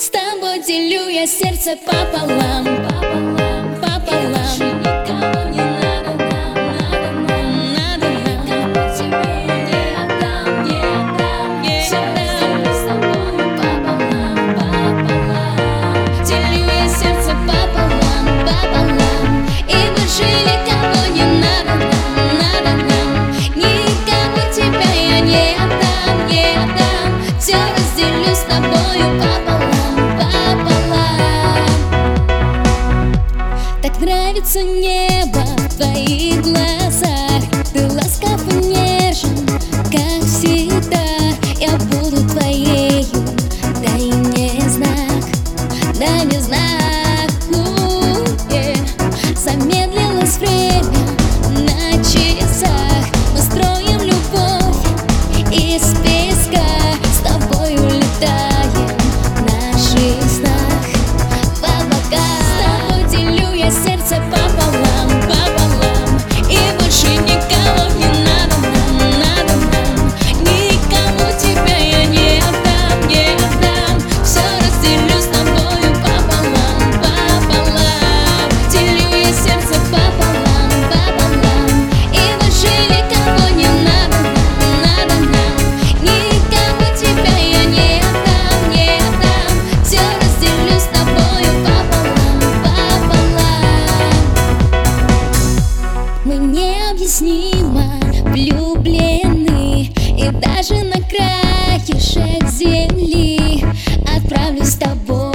С тобой делю я сердце пополам, пополам. Светится небо твоих глаз безумно влюблены И даже на краешек земли Отправлюсь с тобой.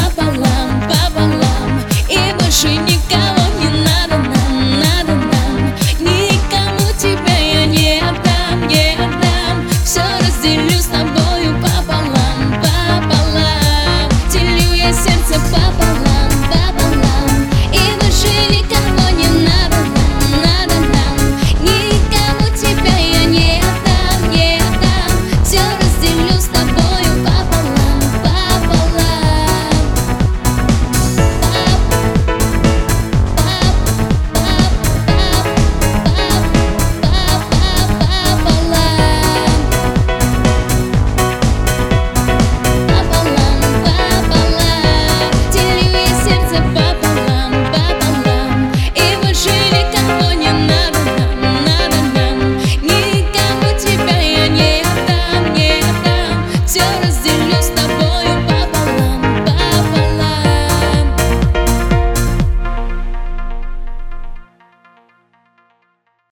up, I love